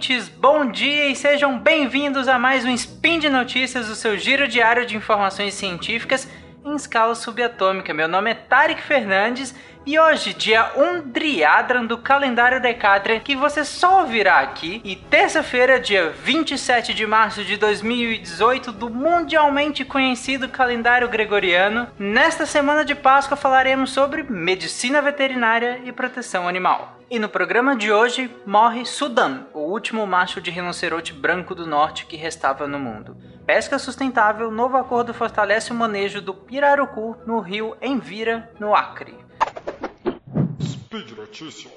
ouvintes, bom dia e sejam bem-vindos a mais um Spin de Notícias, o seu giro diário de informações científicas em escala subatômica. Meu nome é Tarek Fernandes e hoje, dia 1 Driadran do calendário Decadran, que você só ouvirá aqui, e terça-feira, dia 27 de março de 2018, do mundialmente conhecido calendário gregoriano. Nesta semana de Páscoa falaremos sobre medicina veterinária e proteção animal. E no programa de hoje morre Sudan, último macho de rinoceronte branco do norte que restava no mundo. Pesca sustentável, novo acordo fortalece o manejo do pirarucu no rio Envira, no Acre. Speed Notícias.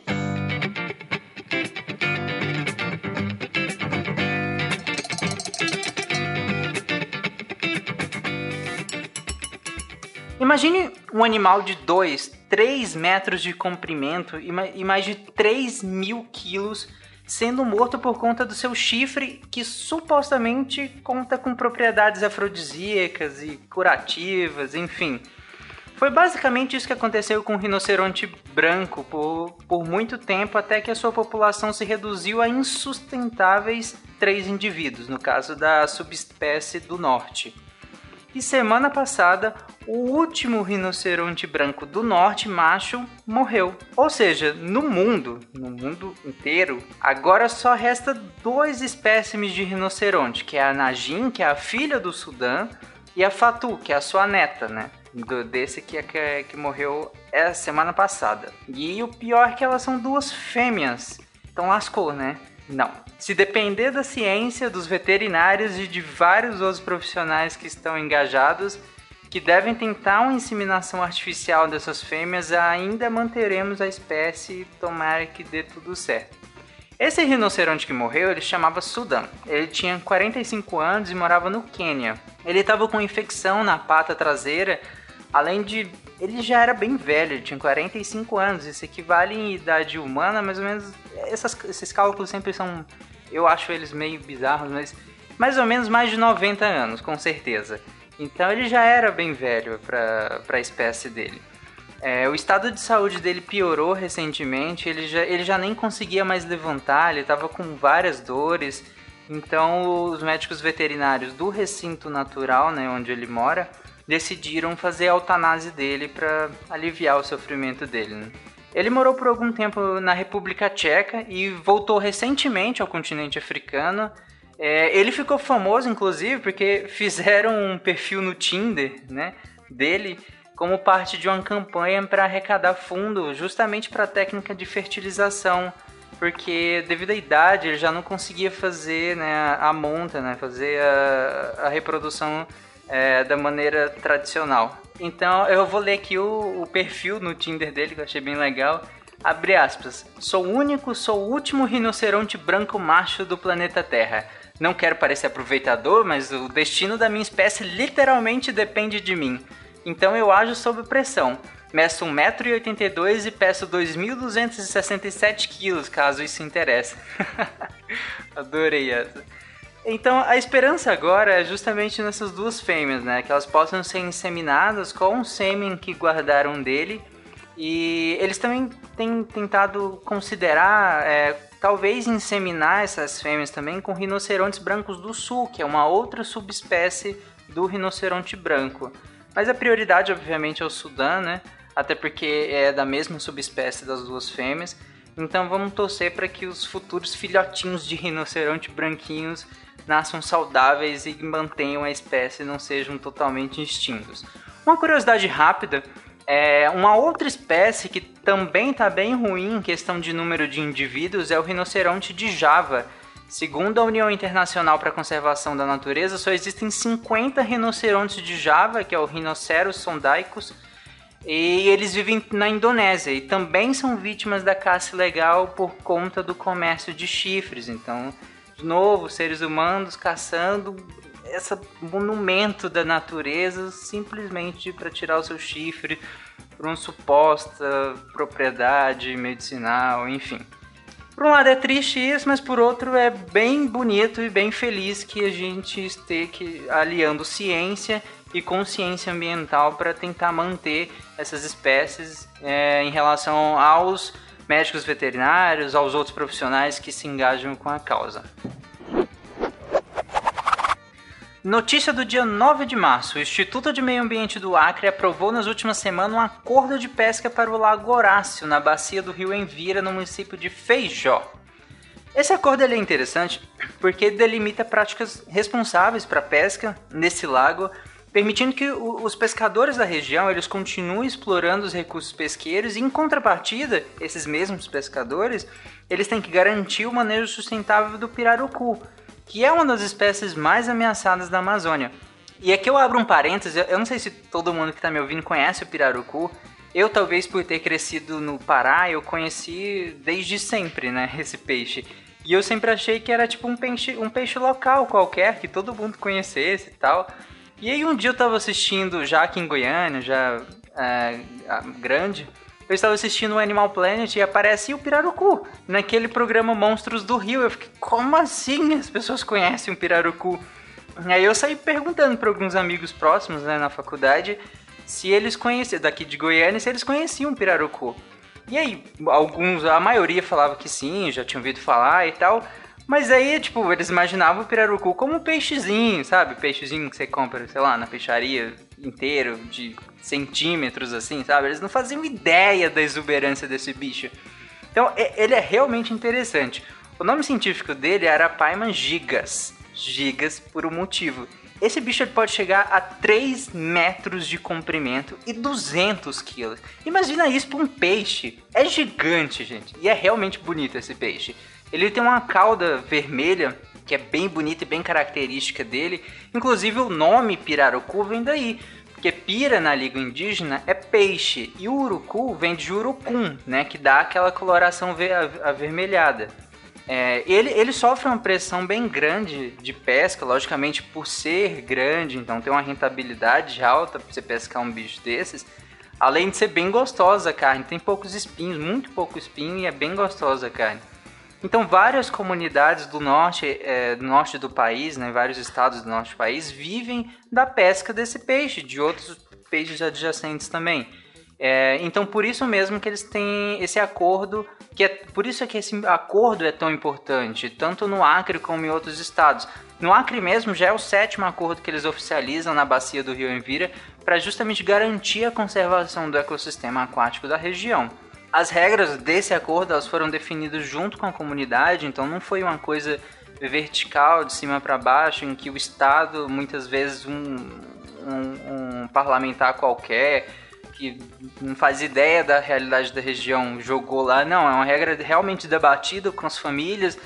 Imagine um animal de 2, 3 metros de comprimento e mais de 3 mil quilos sendo morto por conta do seu chifre, que supostamente conta com propriedades afrodisíacas e curativas, enfim. Foi basicamente isso que aconteceu com o rinoceronte branco por, por muito tempo, até que a sua população se reduziu a insustentáveis três indivíduos, no caso da subespécie do norte. E semana passada, o último rinoceronte branco do norte macho morreu. Ou seja, no mundo, no mundo inteiro, agora só resta dois espécimes de rinoceronte, que é a Najin, que é a filha do Sudã, e a Fatu, que é a sua neta, né? do, desse que, que, que morreu é semana passada. E o pior é que elas são duas fêmeas. Então lascou, né? Não. Se depender da ciência, dos veterinários e de vários outros profissionais que estão engajados, que devem tentar uma inseminação artificial dessas fêmeas, ainda manteremos a espécie e tomara que dê tudo certo. Esse rinoceronte que morreu, ele chamava Sudan. Ele tinha 45 anos e morava no Quênia. Ele estava com infecção na pata traseira Além de. Ele já era bem velho, tinha 45 anos. Isso equivale em idade humana, mais ou menos. Essas, esses cálculos sempre são. Eu acho eles meio bizarros, mas. Mais ou menos mais de 90 anos, com certeza. Então ele já era bem velho para a espécie dele. É, o estado de saúde dele piorou recentemente, ele já, ele já nem conseguia mais levantar, ele estava com várias dores. Então os médicos veterinários do recinto natural, né, onde ele mora, decidiram fazer a eutanásia dele para aliviar o sofrimento dele. Né? Ele morou por algum tempo na República Tcheca e voltou recentemente ao continente africano. É, ele ficou famoso, inclusive, porque fizeram um perfil no Tinder né, dele como parte de uma campanha para arrecadar fundo justamente para a técnica de fertilização, porque devido à idade ele já não conseguia fazer né, a monta, né, fazer a, a reprodução é, da maneira tradicional. Então eu vou ler aqui o, o, perfil no Tinder dele que eu achei bem legal. Abre aspas. Sou o único, sou o último rinoceronte branco macho do planeta Terra. Não quero parecer aproveitador, mas o destino da minha espécie literalmente depende de mim. Então eu ajo sob pressão. Meço 1,82m e peço 2.267 quilos, caso isso interesse. Adorei essa. Então a esperança agora é justamente nessas duas fêmeas, né? Que elas possam ser inseminadas com o sêmen que guardaram dele. E eles também têm tentado considerar, é, talvez inseminar essas fêmeas também com rinocerontes brancos do sul, que é uma outra subespécie do rinoceronte branco. Mas a prioridade, obviamente, é o Sudã, né? Até porque é da mesma subespécie das duas fêmeas. Então vamos torcer para que os futuros filhotinhos de rinoceronte branquinhos nasçam saudáveis e mantenham a espécie e não sejam totalmente extintos. Uma curiosidade rápida é uma outra espécie que também está bem ruim em questão de número de indivíduos é o rinoceronte de Java. Segundo a União Internacional para a Conservação da Natureza, só existem 50 rinocerontes de Java, que é o Rhinoceros sondaicus, e eles vivem na Indonésia e também são vítimas da caça ilegal por conta do comércio de chifres. Então, de novo, seres humanos caçando esse monumento da natureza simplesmente para tirar o seu chifre por uma suposta propriedade medicinal, enfim. Por um lado é triste isso, mas por outro é bem bonito e bem feliz que a gente esteja aliando ciência e consciência ambiental para tentar manter essas espécies é, em relação aos médicos veterinários, aos outros profissionais que se engajam com a causa. Notícia do dia 9 de março. O Instituto de Meio Ambiente do Acre aprovou nas últimas semanas um acordo de pesca para o Lago Horácio, na bacia do rio Envira, no município de Feijó. Esse acordo é interessante porque delimita práticas responsáveis para a pesca nesse lago, permitindo que os pescadores da região eles continuem explorando os recursos pesqueiros e, em contrapartida, esses mesmos pescadores eles têm que garantir o manejo sustentável do pirarucu, que é uma das espécies mais ameaçadas da Amazônia. E aqui eu abro um parênteses, eu não sei se todo mundo que está me ouvindo conhece o pirarucu. Eu, talvez por ter crescido no Pará, eu conheci desde sempre, né, esse peixe. E eu sempre achei que era tipo um peixe, um peixe local qualquer, que todo mundo conhecesse e tal. E aí um dia eu tava assistindo, já aqui em Goiânia, já é, grande, eu estava assistindo o Animal Planet e aparece o Pirarucu naquele programa Monstros do Rio. Eu fiquei, como assim as pessoas conhecem o Pirarucu? Aí eu saí perguntando para alguns amigos próximos né, na faculdade se eles conheciam, daqui de Goiânia, se eles conheciam o Pirarucu. E aí, alguns, a maioria falava que sim, já tinham ouvido falar e tal. Mas aí, tipo, eles imaginavam o pirarucu como um peixezinho, sabe? Peixezinho que você compra, sei lá, na peixaria inteiro, de centímetros, assim, sabe? Eles não faziam ideia da exuberância desse bicho. Então, ele é realmente interessante. O nome científico dele é Arapaima gigas. Gigas por um motivo. Esse bicho pode chegar a 3 metros de comprimento e 200 quilos. Imagina isso para um peixe. É gigante, gente. E é realmente bonito esse peixe. Ele tem uma cauda vermelha que é bem bonita e bem característica dele. Inclusive o nome pirarucu vem daí. Porque pira na língua indígena é peixe e o urucu vem de urucum, né, que dá aquela coloração avermelhada. É, ele, ele sofre uma pressão bem grande de pesca, logicamente por ser grande, então tem uma rentabilidade alta para você pescar um bicho desses. Além de ser bem gostosa a carne, tem poucos espinhos, muito pouco espinho e é bem gostosa a carne. Então várias comunidades do norte, é, do norte do país, né, vários estados do norte do país vivem da pesca desse peixe, de outros peixes adjacentes também. É, então por isso mesmo que eles têm esse acordo, que é por isso é que esse acordo é tão importante, tanto no Acre como em outros estados. No Acre mesmo já é o sétimo acordo que eles oficializam na bacia do Rio Envira para justamente garantir a conservação do ecossistema aquático da região. As regras desse acordo elas foram definidas junto com a comunidade, então não foi uma coisa vertical de cima para baixo em que o Estado muitas vezes um, um, um parlamentar qualquer que não faz ideia da realidade da região jogou lá. Não, é uma regra realmente debatida com as famílias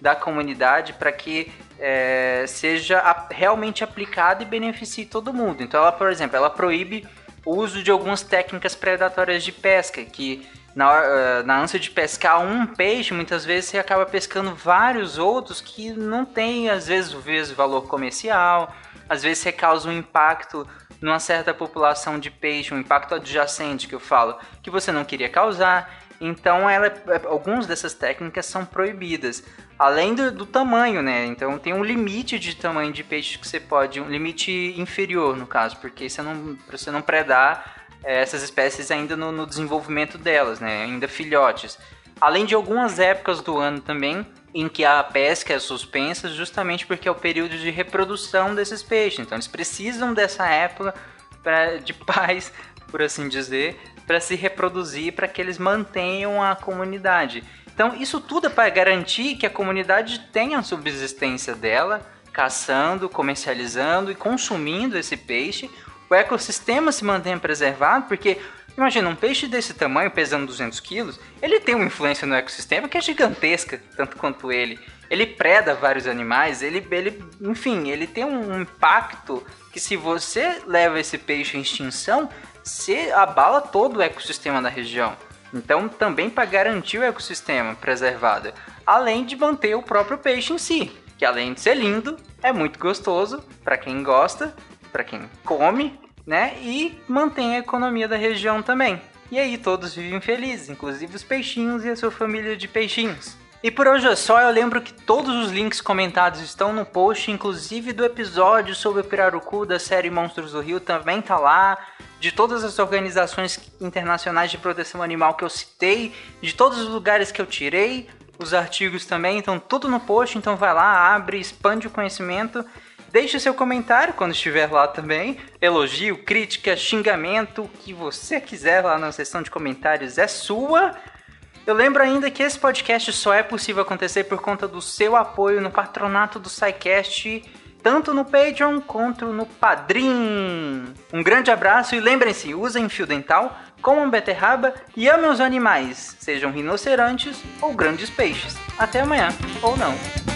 da comunidade para que é, seja realmente aplicada e beneficie todo mundo. Então, ela, por exemplo, ela proíbe o uso de algumas técnicas predatórias de pesca, que na, eh, na ânsia de pescar um peixe, muitas vezes você acaba pescando vários outros que não tem, às vezes, o mesmo valor comercial, às vezes você causa um impacto numa certa população de peixe, um impacto adjacente que eu falo, que você não queria causar. Então, ela, algumas dessas técnicas são proibidas. Além do, do, tamanho, né? Então tem um limite de tamanho de peixe que você pode, um limite inferior no caso, porque você não, você não predar é, essas espécies ainda no, no desenvolvimento delas, né? Ainda filhotes. Além de algumas épocas do ano também em que a pesca é suspensa justamente porque é o período de reprodução desses peixes. Então eles precisam dessa época pra, de paz, por assim dizer, para se reproduzir, para que eles mantenham a comunidade. Então isso tudo é para garantir que a comunidade tenha a subsistência dela, caçando, comercializando e consumindo esse peixe. O ecossistema se mantenha preservado, porque Imagina, um peixe desse tamanho, pesando 200 quilos, ele tem uma influência no ecossistema que é gigantesca, tanto quanto ele. Ele preda vários animais, ele, ele enfim, ele tem um impacto que se você leva esse peixe à extinção, você abala todo o ecossistema da região. Então, também para garantir o ecossistema preservado, além de manter o próprio peixe em si, que além de ser lindo, é muito gostoso para quem gosta, para quem come né? E mantém a economia da região também. E aí todos vivem felizes, inclusive os peixinhos e a sua família de peixinhos. E por hoje é só, eu lembro que todos os links comentados estão no post, inclusive do episódio sobre o Pirarucu da série Monstros do Rio também tá lá. de todas as organizações internacionais de proteção animal que eu citei, de todos os lugares que eu tirei, os artigos também, então tudo no post, então vai lá, abre, expande o conhecimento. Deixe seu comentário quando estiver lá também. Elogio, crítica, xingamento, o que você quiser lá na seção de comentários é sua. Eu lembro ainda que esse podcast só é possível acontecer por conta do seu apoio no patronato do SciCast, tanto no Patreon quanto no Padrim. Um grande abraço e lembrem-se, usem fio dental, comam beterraba e amem os animais, sejam rinocerontes ou grandes peixes. Até amanhã, ou não.